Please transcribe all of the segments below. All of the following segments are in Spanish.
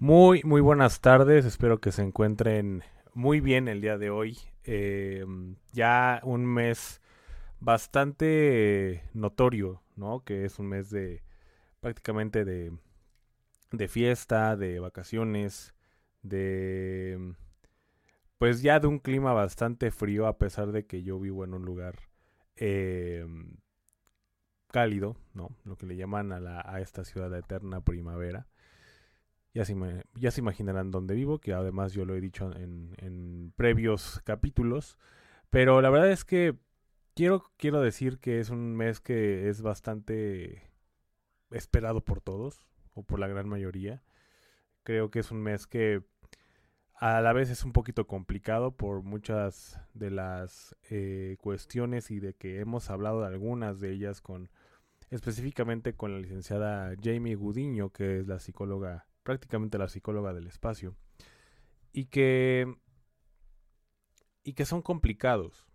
Muy, muy buenas tardes. Espero que se encuentren muy bien el día de hoy. Eh, ya un mes bastante notorio, ¿no? Que es un mes de prácticamente de de fiesta, de vacaciones, de pues ya de un clima bastante frío a pesar de que yo vivo en un lugar eh, cálido, ¿no? Lo que le llaman a, la, a esta ciudad eterna primavera. Ya se, ya se imaginarán dónde vivo, que además yo lo he dicho en, en previos capítulos. Pero la verdad es que quiero, quiero decir que es un mes que es bastante esperado por todos o por la gran mayoría. Creo que es un mes que a la vez es un poquito complicado por muchas de las eh, cuestiones y de que hemos hablado de algunas de ellas con específicamente con la licenciada Jamie Gudiño, que es la psicóloga, prácticamente la psicóloga del espacio, y que y que son complicados.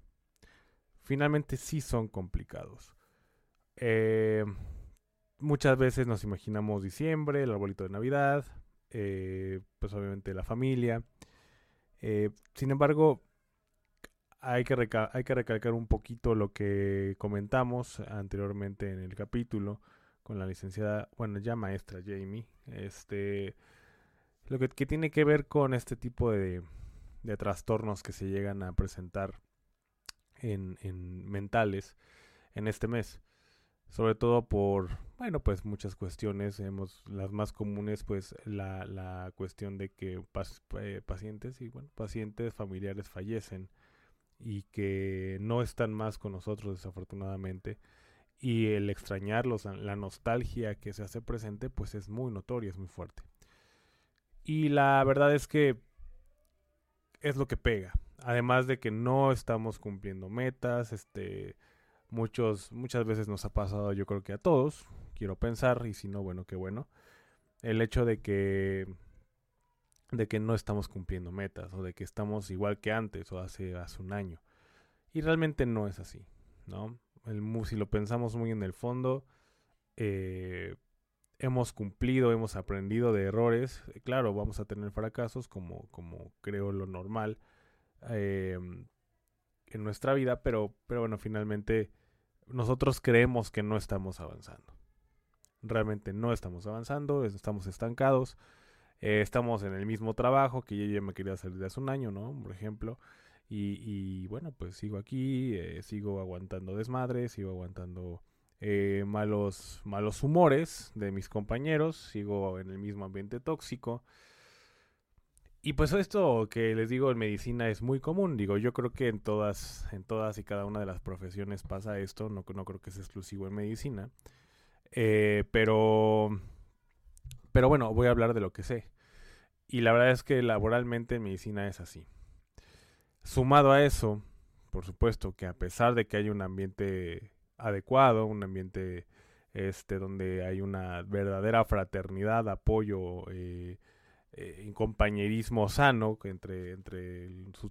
Finalmente sí son complicados. Eh, muchas veces nos imaginamos diciembre, el arbolito de Navidad, eh, pues obviamente la familia. Eh, sin embargo, hay que, hay que recalcar un poquito lo que comentamos anteriormente en el capítulo con la licenciada, bueno, ya maestra Jamie, este, lo que, tiene que ver con este tipo de, de, trastornos que se llegan a presentar en, en mentales en este mes. Sobre todo por, bueno, pues muchas cuestiones, hemos, las más comunes, pues la, la cuestión de que eh, pacientes y, bueno, pacientes familiares fallecen y que no están más con nosotros desafortunadamente y el extrañarlos, la nostalgia que se hace presente, pues es muy notoria, es muy fuerte. Y la verdad es que es lo que pega. Además de que no estamos cumpliendo metas, este, Muchos, muchas veces nos ha pasado, yo creo que a todos, quiero pensar, y si no, bueno, qué bueno. El hecho de que de que no estamos cumpliendo metas o de que estamos igual que antes o hace, hace un año. Y realmente no es así, ¿no? El, si lo pensamos muy en el fondo, eh, hemos cumplido, hemos aprendido de errores. Claro, vamos a tener fracasos como, como creo lo normal eh, en nuestra vida, pero, pero bueno, finalmente nosotros creemos que no estamos avanzando. Realmente no estamos avanzando, estamos estancados, eh, estamos en el mismo trabajo que yo ya me quería salir hace un año, ¿no? Por ejemplo. Y, bueno, pues sigo aquí, eh, sigo aguantando desmadres, sigo aguantando eh, malos, malos humores de mis compañeros, sigo en el mismo ambiente tóxico. Y pues esto que les digo en medicina es muy común, digo, yo creo que en todas, en todas y cada una de las profesiones pasa esto, no, no creo que sea exclusivo en medicina, eh, pero, pero bueno, voy a hablar de lo que sé. Y la verdad es que laboralmente en medicina es así. Sumado a eso, por supuesto que a pesar de que hay un ambiente adecuado, un ambiente este donde hay una verdadera fraternidad, apoyo, eh, eh, compañerismo sano entre,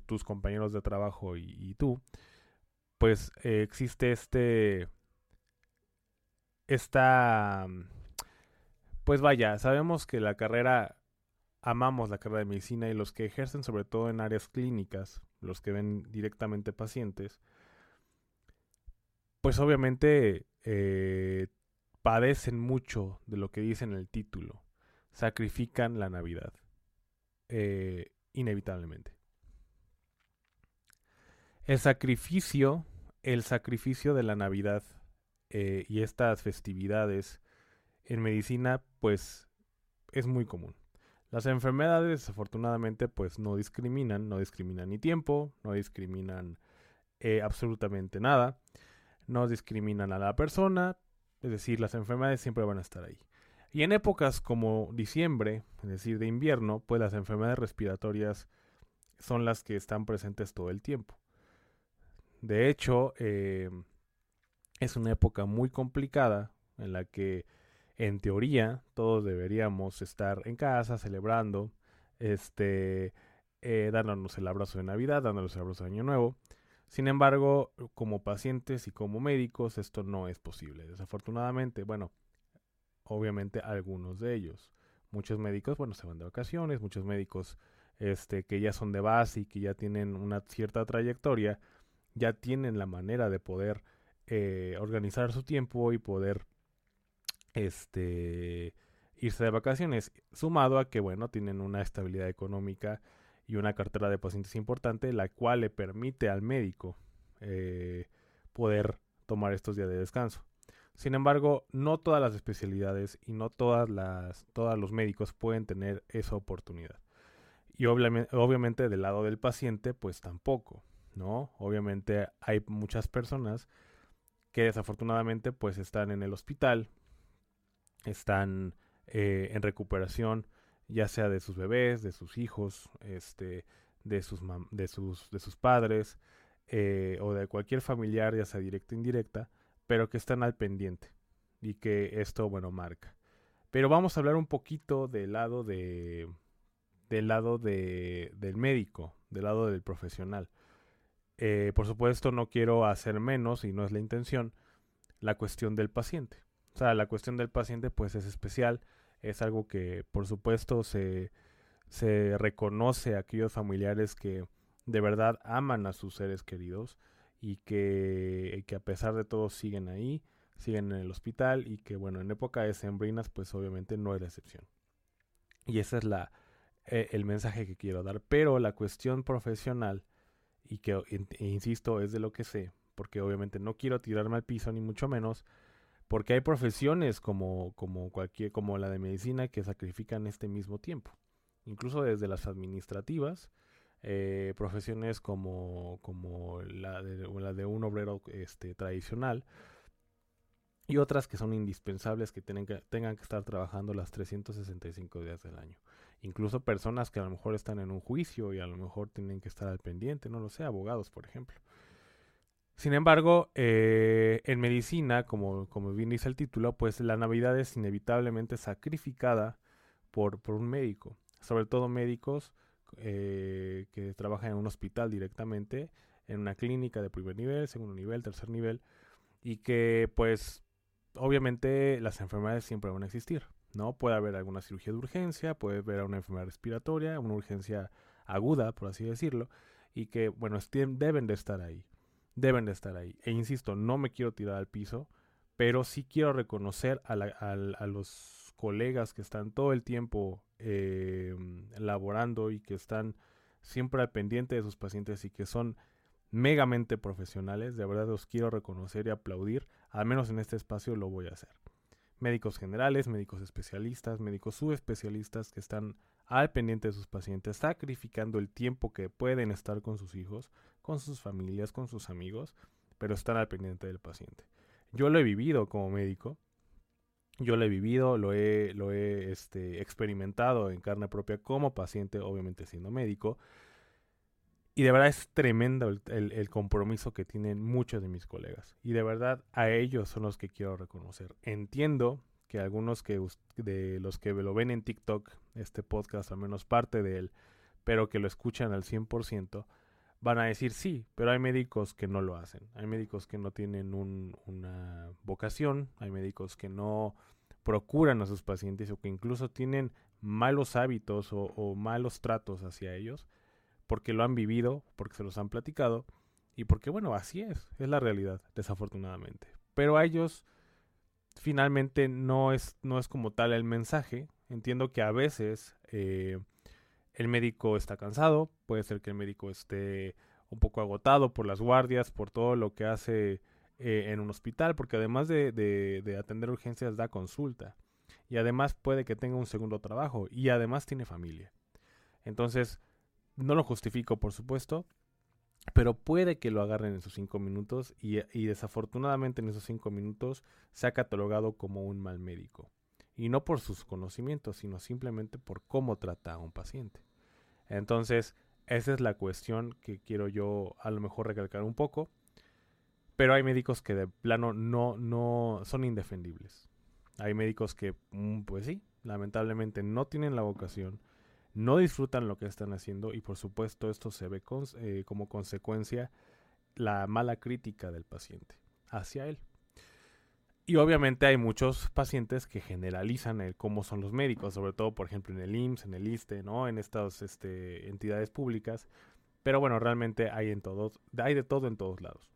tus compañeros de trabajo y, tú, pues eh, existe este, esta, pues vaya, sabemos que la carrera, amamos la carrera de medicina y los que ejercen sobre todo en áreas clínicas, los que ven directamente pacientes, pues obviamente eh, padecen mucho de lo que dice en el título sacrifican la Navidad. Eh, inevitablemente. El sacrificio, el sacrificio de la Navidad eh, y estas festividades en medicina, pues es muy común. Las enfermedades, desafortunadamente, pues no discriminan, no discriminan ni tiempo, no discriminan eh, absolutamente nada, no discriminan a la persona, Es decir, las enfermedades siempre van a estar ahí. Y en épocas como diciembre, es decir, de invierno, pues las enfermedades respiratorias son las que están presentes todo el tiempo. De hecho, eh, es una época muy complicada en la que, en teoría, todos deberíamos estar en casa celebrando, este, eh, dándonos el abrazo de Navidad, dándonos el abrazo de Año Nuevo. Sin embargo, como pacientes y como médicos, esto no es posible. Desafortunadamente, bueno, obviamente algunos de ellos. Muchos médicos, bueno, se van de vacaciones, muchos médicos este, que ya son de base y que ya tienen una cierta trayectoria, ya tienen la manera de poder eh, organizar su tiempo y poder este, irse de vacaciones, sumado a que, bueno, tienen una estabilidad económica y una cartera de pacientes importante, la cual le permite al médico eh, poder tomar estos días de descanso. Sin embargo, no todas las especialidades y no todas las, todos los médicos pueden tener esa oportunidad. Y obviamente, obviamente del lado del paciente, pues tampoco, ¿no? Obviamente hay muchas personas que desafortunadamente pues están en el hospital, están eh, en recuperación, ya sea de sus bebés, de sus hijos, este, de sus, de sus, de sus padres, eh, o de cualquier familiar, ya sea directa o indirecta, pero que están al pendiente y que esto, bueno, marca. Pero vamos a hablar un poquito del lado de del lado de, del médico, del lado del profesional. Eh, por supuesto, no quiero hacer menos, y no es la intención, la cuestión del paciente. O sea, la cuestión del paciente pues es especial, es algo que por supuesto se, se reconoce a aquellos familiares que de verdad aman a sus seres queridos y que, que a pesar de todo siguen ahí, siguen en el hospital y que bueno, en época de sembrinas pues obviamente no es la excepción. Y ese es la, eh, el mensaje que quiero dar. Pero la cuestión profesional, y que insisto, es de lo que sé, porque obviamente no quiero tirarme al piso ni mucho menos, porque hay profesiones como, como cualquier, como la de medicina que sacrifican este mismo tiempo. Incluso desde las administrativas, eh, profesiones como, como la, de, la de un obrero este, tradicional y otras que son indispensables que, que tengan que estar trabajando las 365 días del año. Incluso personas que a lo mejor están en un juicio y a lo mejor tienen que estar al pendiente, no lo sé, abogados, por ejemplo. Sin embargo, eh, en medicina, como, como bien dice el título, pues la Navidad es inevitablemente sacrificada por, por un médico. Sobre todo médicos eh, que trabajan en un hospital directamente, en una clínica de primer nivel, segundo nivel, tercer nivel, y que pues obviamente las enfermedades siempre van a existir, ¿no? Puede haber alguna cirugía de urgencia, puede haber una enfermedad respiratoria, una urgencia aguda, por así decirlo, y que, bueno, deben de estar ahí, deben de estar ahí. E insisto, no me quiero tirar al piso, pero sí quiero reconocer a, los colegas que están todo el tiempo eh, laborando y que están siempre al pendiente de sus pacientes y que son megamente profesionales, de verdad los quiero reconocer y aplaudir, al menos en este espacio lo voy a hacer. Médicos generales, médicos especialistas, médicos subespecialistas que están al pendiente de sus pacientes, sacrificando el tiempo que pueden estar con sus hijos, con sus familias, con sus amigos, pero están al pendiente del paciente. Yo lo he vivido como médico, yo lo he vivido, lo he, lo he este, experimentado en carne propia como paciente, obviamente siendo médico. Y de verdad es tremendo el, compromiso que tienen muchos de mis colegas. Y de verdad a ellos son los que quiero reconocer. Entiendo que algunos que de los que lo ven en TikTok, este podcast, al menos parte de él, pero que lo escuchan al 100%, van a decir sí, pero hay médicos que no lo hacen. Hay médicos que no tienen una vocación, hay médicos que no procuran a sus pacientes o que incluso tienen malos hábitos o, malos tratos hacia ellos porque lo han vivido, porque se los han platicado y porque bueno, así es, es la realidad, desafortunadamente. Pero a ellos finalmente no es, no es como tal el mensaje. Entiendo que a veces eh, el médico está cansado, puede ser que el médico esté un poco agotado por las guardias, por todo lo que hace eh, en un hospital, porque además de, de, atender urgencias da consulta. Y además puede que tenga un segundo trabajo y además tiene familia. Entonces, no lo justifico, por supuesto. pero puede que lo agarren en esos cinco minutos y, y, desafortunadamente en esos cinco minutos se ha catalogado como un mal médico. Y no por sus conocimientos, sino simplemente por cómo trata a un paciente. Entonces, esa es la cuestión que quiero yo a lo mejor recalcar un poco. Pero hay médicos que de plano no, no son indefendibles. Hay médicos que, mm, pues sí, lamentablemente no tienen la vocación, no disfrutan lo que están haciendo y por supuesto esto se ve eh, como consecuencia la mala crítica del paciente hacia él. Y obviamente hay muchos pacientes que generalizan el cómo son los médicos, sobre todo por ejemplo en el IMSS, en el ISTE, ¿no? En estas este, entidades públicas. Pero bueno, realmente hay en todos, hay de todo en todos lados.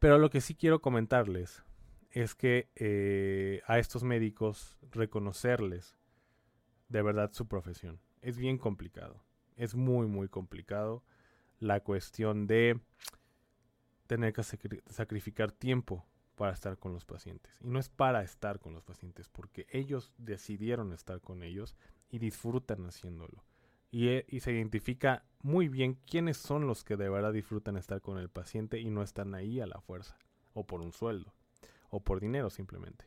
Pero lo que sí quiero comentarles es que eh, a estos médicos reconocerles de verdad su profesión. Es bien complicado. Es muy, muy complicado la cuestión de tener que sacrificar tiempo para estar con los pacientes. Y no es para estar con los pacientes, porque ellos decidieron estar con ellos y disfrutan haciéndolo. Y, eh, y, se identifica muy bien quiénes son los que de verdad disfrutan estar con el paciente y no están ahí a la fuerza, o por un sueldo, o por dinero simplemente.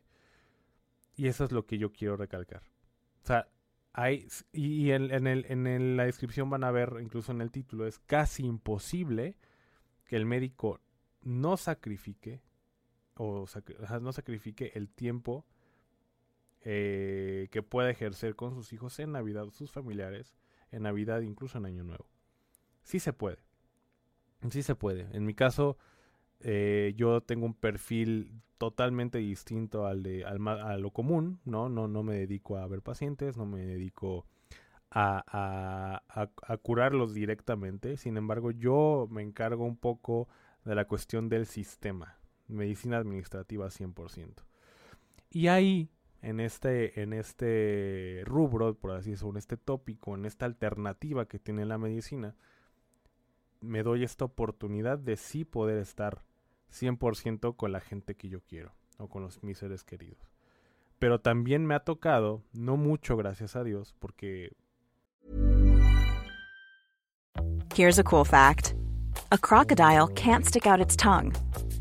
Y eso es lo que yo quiero recalcar. O sea, hay, y en la descripción van a ver, incluso en el título, es casi imposible que el médico no sacrifique o no sacrifique el tiempo eh, que pueda ejercer con sus hijos en Navidad, sus familiares, en Navidad, incluso en Año Nuevo. Sí se puede. Sí se puede. En mi caso, eh, yo tengo un perfil totalmente distinto al de al, a lo común, ¿no? ¿no? No me dedico a ver pacientes, no me dedico a, curarlos directamente. Sin embargo, yo me encargo un poco de la cuestión del sistema, medicina administrativa 100%. Y ahí, en este, en este rubro, por así decirlo, en este tópico, en esta alternativa que tiene la medicina, me doy esta oportunidad de sí poder estar 100% con la gente que yo quiero o con los mis seres queridos. Pero también me ha tocado, no mucho gracias a Dios, porque Here's a cool fact. A crocodile can't stick out its tongue.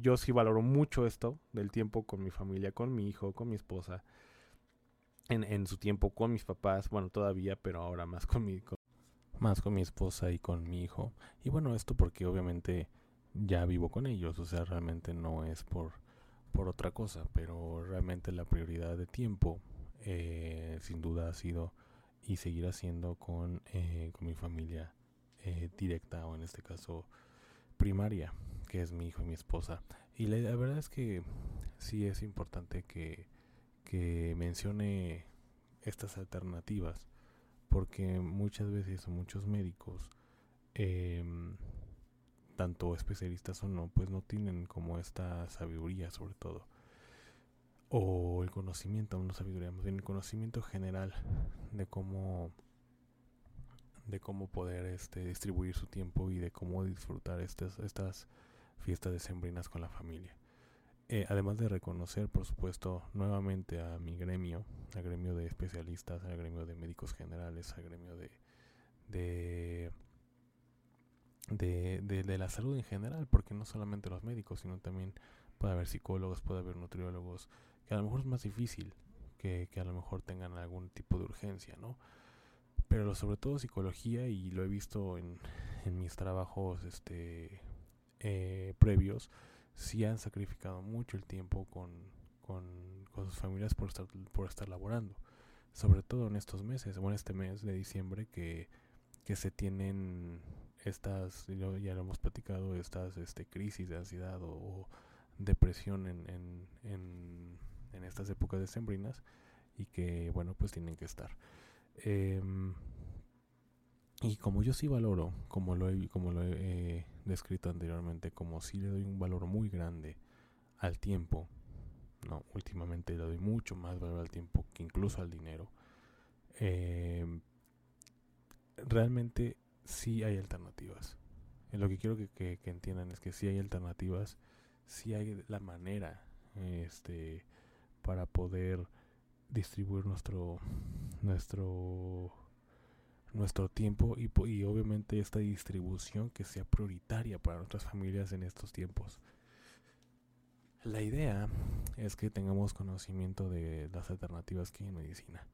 Yo sí valoro mucho esto del tiempo con mi familia, con mi hijo, con mi esposa. En, en su tiempo con mis papás, bueno, todavía, pero ahora más con mi, más con mi esposa y con mi hijo. Y bueno, esto porque obviamente ya vivo con ellos, o sea, realmente no es por, por otra cosa, pero realmente la prioridad de tiempo eh, sin duda ha sido y seguirá siendo con, eh, con mi familia eh, directa o en este caso primaria, que es mi hijo y mi esposa. Y la, verdad es que sí es importante que, que mencione estas alternativas, porque muchas veces muchos médicos eh, tanto especialistas o no, pues no tienen como esta sabiduría sobre todo. O el conocimiento, no sabiduría, más bien el conocimiento general de cómo de cómo poder este distribuir su tiempo y de cómo disfrutar estas, estas fiestas decembrinas con la familia. Eh, además de reconocer, por supuesto, nuevamente a mi gremio, al gremio de especialistas, al gremio de médicos generales, al gremio de, de de, de, la salud en general, porque no solamente los médicos, sino también puede haber psicólogos, puede haber nutriólogos, que a lo mejor es más difícil que, que a lo mejor tengan algún tipo de urgencia, ¿no? Pero sobre todo psicología, y lo he visto en, en mis trabajos este, eh, previos sí han sacrificado mucho el tiempo con, con, sus familias por estar, por estar laborando. Sobre todo en estos meses, o en este mes de diciembre que, que se tienen estas, ya lo hemos platicado, estas este, crisis de ansiedad o, depresión en, en, en, en, estas épocas decembrinas y que, bueno, pues tienen que estar. Em, y como yo sí valoro, como lo he, como lo he descrito anteriormente, como si le doy un valor muy grande al tiempo, no, últimamente le doy mucho más valor al tiempo que incluso al dinero. Em, realmente sí hay alternativas. lo que quiero que, entiendan es que sí hay alternativas, sí hay la manera este, para poder distribuir nuestro nuestro nuestro tiempo y, y, obviamente esta distribución que sea prioritaria para nuestras familias en estos tiempos. La idea es que tengamos conocimiento de las alternativas que hay en medicina.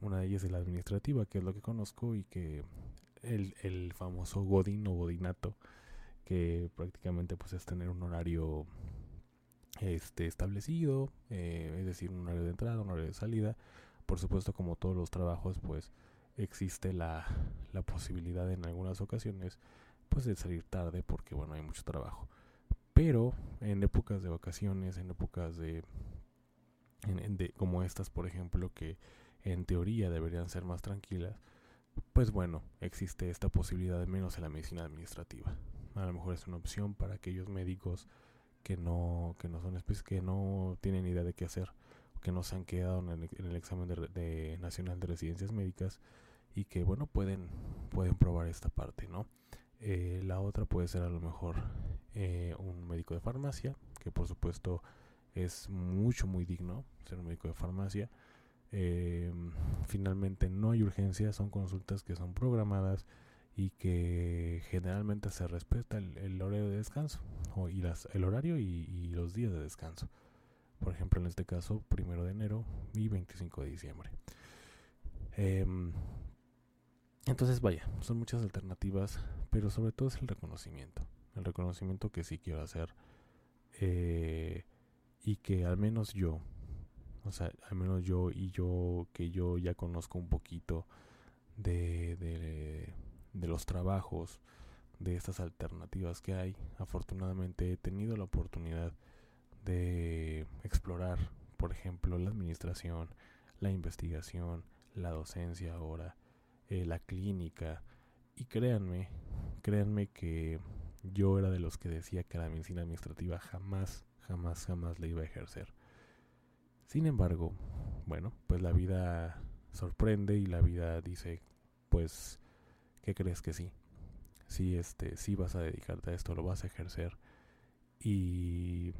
Una de ellas es la administrativa, que es lo que conozco y que el, el famoso Godín o Godinato, que prácticamente pues es tener un horario este, establecido, eh, es decir, un horario de entrada, un horario de salida. Por supuesto, como todos los trabajos, pues existe la, la posibilidad en algunas ocasiones pues de salir tarde porque bueno hay mucho trabajo. Pero en épocas de vacaciones en épocas de, como estas por ejemplo que en teoría deberían ser más tranquilas pues bueno existe esta posibilidad de menos en la medicina administrativa. A lo mejor es una opción para aquellos médicos que no que no son que no tienen idea de qué hacer que no se han quedado en el, examen de, de nacional de residencias médicas y que bueno pueden pueden probar esta parte no eh, la otra puede ser a lo mejor eh, un médico de farmacia que por supuesto es mucho muy digno ser un médico de farmacia. Eh, finalmente no hay urgencia son consultas que son programadas y que generalmente se respeta el, horario de descanso o, y las, el horario y, los días de descanso. Por ejemplo en este caso primero de enero y 25 de diciembre. Em, entonces, vaya, son muchas alternativas, pero sobre todo es el reconocimiento. El reconocimiento que sí quiero hacer eh, y que al menos yo, o sea, al menos yo y yo, que yo ya conozco un poquito de, de, de los trabajos, de estas alternativas que hay. Afortunadamente he tenido la oportunidad de explorar, por ejemplo, la administración, la investigación, la docencia ahora eh, la clínica. Y créanme, créanme que yo era de los que decía que la medicina administrativa jamás, jamás, jamás la iba a ejercer. Sin embargo, bueno, pues la vida sorprende y la vida dice, pues, ¿qué crees que sí? Sí, este, sí vas a dedicarte a esto, lo vas a ejercer. Y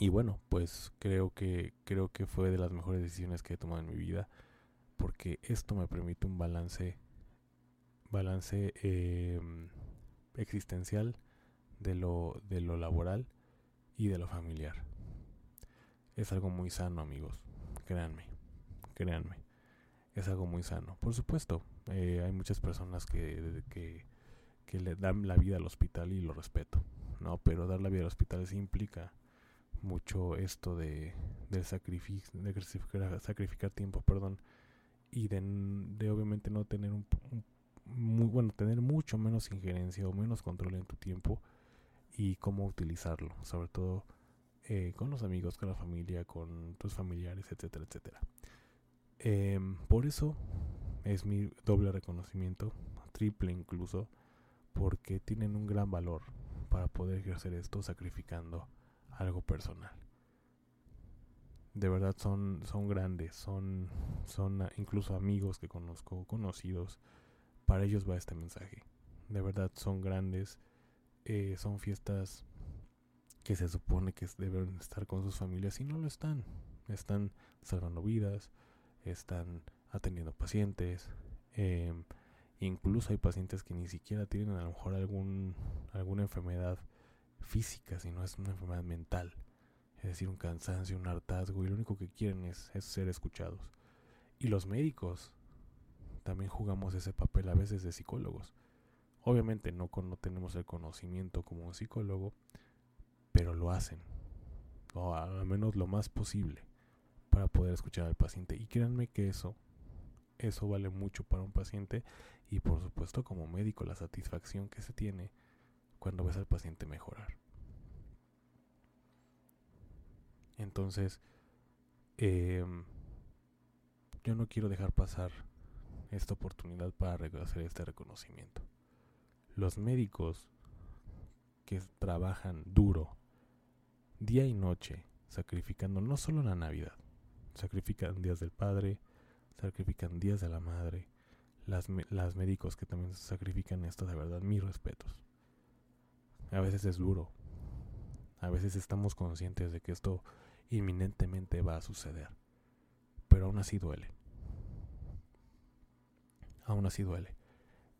y bueno, pues creo que creo que fue de las mejores decisiones que he tomado en mi vida porque esto me permite un balance balance em, existencial de lo, de lo laboral y de lo familiar. Es algo muy sano, amigos. Créanme, créanme. Es algo muy sano. Por supuesto, eh, hay muchas personas que, que, que, le dan la vida al hospital y lo respeto. No, pero dar la vida al hospital sí implica mucho esto de, de, sacrificio, de sacrificar, sacrificar tiempo, perdón, y de, obviamente no tener un, muy bueno tener mucho menos injerencia o menos control en tu tiempo y cómo utilizarlo sobre todo eh, con los amigos con la familia con tus familiares etcétera etcétera. Em, por eso es mi doble reconocimiento triple incluso porque tienen un gran valor para poder ejercer esto sacrificando algo personal de verdad son, son grandes, son, son incluso amigos que conozco, conocidos. Para ellos va este mensaje. De verdad son grandes, eh, son fiestas que se supone que deben estar con sus familias y no lo están. Están salvando vidas, están atendiendo pacientes. Eh, incluso hay pacientes que ni siquiera tienen a lo mejor algún, alguna enfermedad física, sino es una enfermedad mental es decir, un cansancio, un hartazgo, y lo único que quieren es, ser escuchados. Y los médicos también jugamos ese papel a veces de psicólogos. Obviamente no, no tenemos el conocimiento como un psicólogo, pero lo hacen, o al menos lo más posible, para poder escuchar al paciente. Y créanme que eso, eso vale mucho para un paciente y por supuesto como médico la satisfacción que se tiene cuando ves al paciente mejorar. Entonces, em, yo no quiero dejar pasar esta oportunidad para hacer este reconocimiento. Los médicos que trabajan duro, día y noche, sacrificando no solo la Navidad, sacrifican días del padre, sacrifican días de la madre, las, las médicos que también sacrifican esto, de verdad, mis respetos. A veces es duro, a veces estamos conscientes de que esto inminentemente va a suceder, pero aún así duele. Aún así duele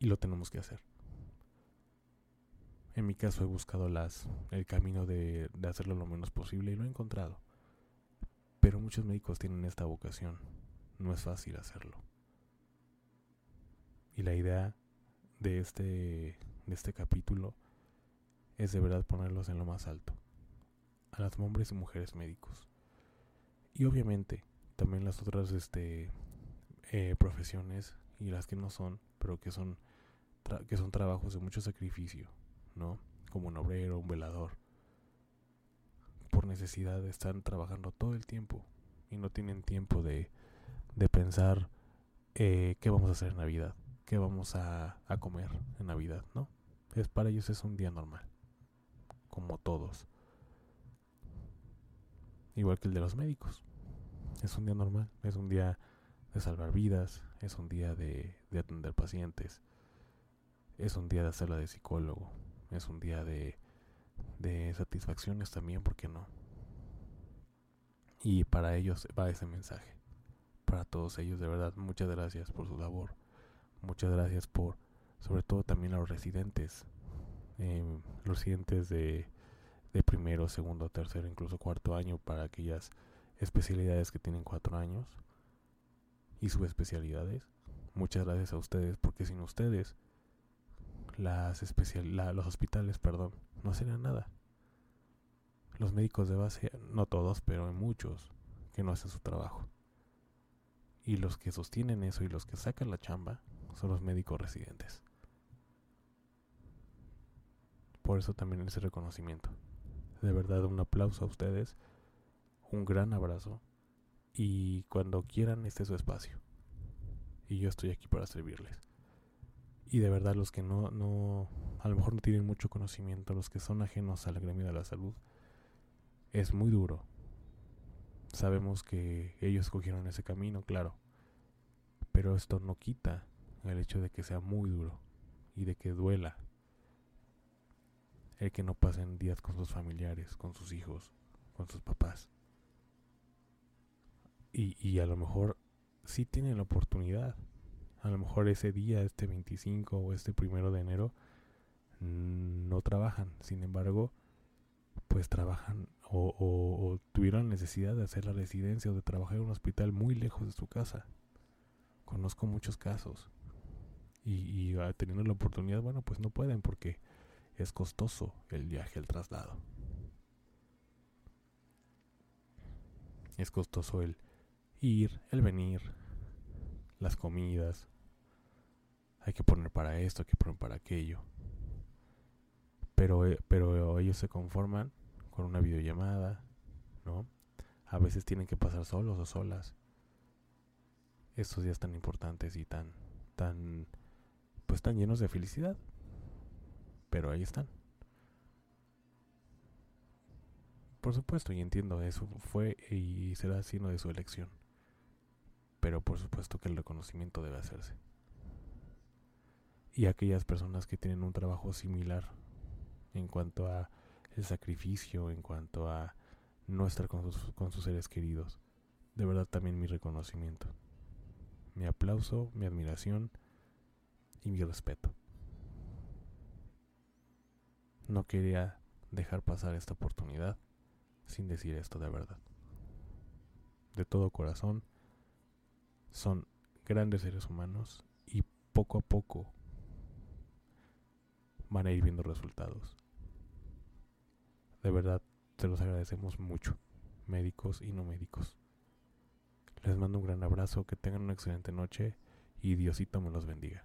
y lo tenemos que hacer. En mi caso he buscado el camino de, de hacerlo lo menos posible y lo he encontrado. Pero muchos médicos tienen esta vocación. No es fácil hacerlo. Y la idea de este, de este capítulo es de verdad ponerlos en lo más alto. Las hombres y mujeres médicos. Y obviamente también las otras este, eh, profesiones y las que no son, pero que son, que son trabajos de mucho sacrificio, ¿no? Como un obrero, un velador. Por necesidad están trabajando todo el tiempo y no tienen tiempo de, de pensar eh, qué vamos a hacer en Navidad, qué vamos a, a comer en Navidad, ¿no? Es, para ellos es un día normal, como todos. Igual que el de los médicos. Es un día normal, es un día de salvar vidas, es un día de, de atender pacientes, es un día de hacerla de psicólogo, es un día de, de satisfacciones también, ¿por qué no? Y para ellos va ese mensaje. Para todos ellos, de verdad, muchas gracias por su labor. Muchas gracias por, sobre todo también a los residentes. Eh, los residentes de, de primero, segundo, tercero, incluso cuarto año para aquellas especialidades que tienen cuatro años y subespecialidades. Muchas gracias a ustedes porque sin ustedes las especial los hospitales, perdón, no serían nada. Los médicos de base, no todos, pero hay muchos que no hacen su trabajo. Y los que sostienen eso y los que sacan la chamba son los médicos residentes. Por eso también ese reconocimiento. De verdad, un aplauso a ustedes, un gran abrazo y cuando quieran este es su espacio. Y yo estoy aquí para servirles. Y de verdad los que no, no, a lo mejor no tienen mucho conocimiento, los que son ajenos al gremio de la salud, es muy duro. Sabemos que ellos escogieron ese camino, claro. Pero esto no quita el hecho de que sea muy duro y de que duela el que no pasen días con sus familiares, con sus hijos, con sus papás. Y, y a lo mejor sí tienen la oportunidad a lo mejor ese día, este 25 o este primero de enero, no trabajan. Sin embargo, pues trabajan o, tuvieron necesidad de hacer la residencia o de trabajar en un hospital muy lejos de su casa. Conozco muchos casos. Y, y ah, teniendo la oportunidad, bueno, pues no pueden porque es costoso el viaje, el traslado. Es costoso el ir, el venir, las comidas. Hay que poner para esto, hay que poner para aquello. Pero, eh, pero ellos se conforman con una videollamada, ¿no? A veces tienen que pasar solos o solas. Estos días tan importantes y tan, tan, pues tan llenos de felicidad. Pero ahí están. Por supuesto, y entiendo, eso fue y será signo de su elección pero por supuesto que el reconocimiento debe hacerse. Y aquellas personas que tienen un trabajo similar en cuanto a el sacrificio, en cuanto a no estar con sus, con sus seres queridos, de verdad también mi reconocimiento, mi aplauso, mi admiración y mi respeto. No quería dejar pasar esta oportunidad sin decir esto de verdad. De todo corazón, son grandes seres humanos y poco a poco van a ir viendo resultados. De verdad, te los agradecemos mucho, médicos y no médicos. Les mando un gran abrazo, que tengan una excelente noche y Diosito me los bendiga.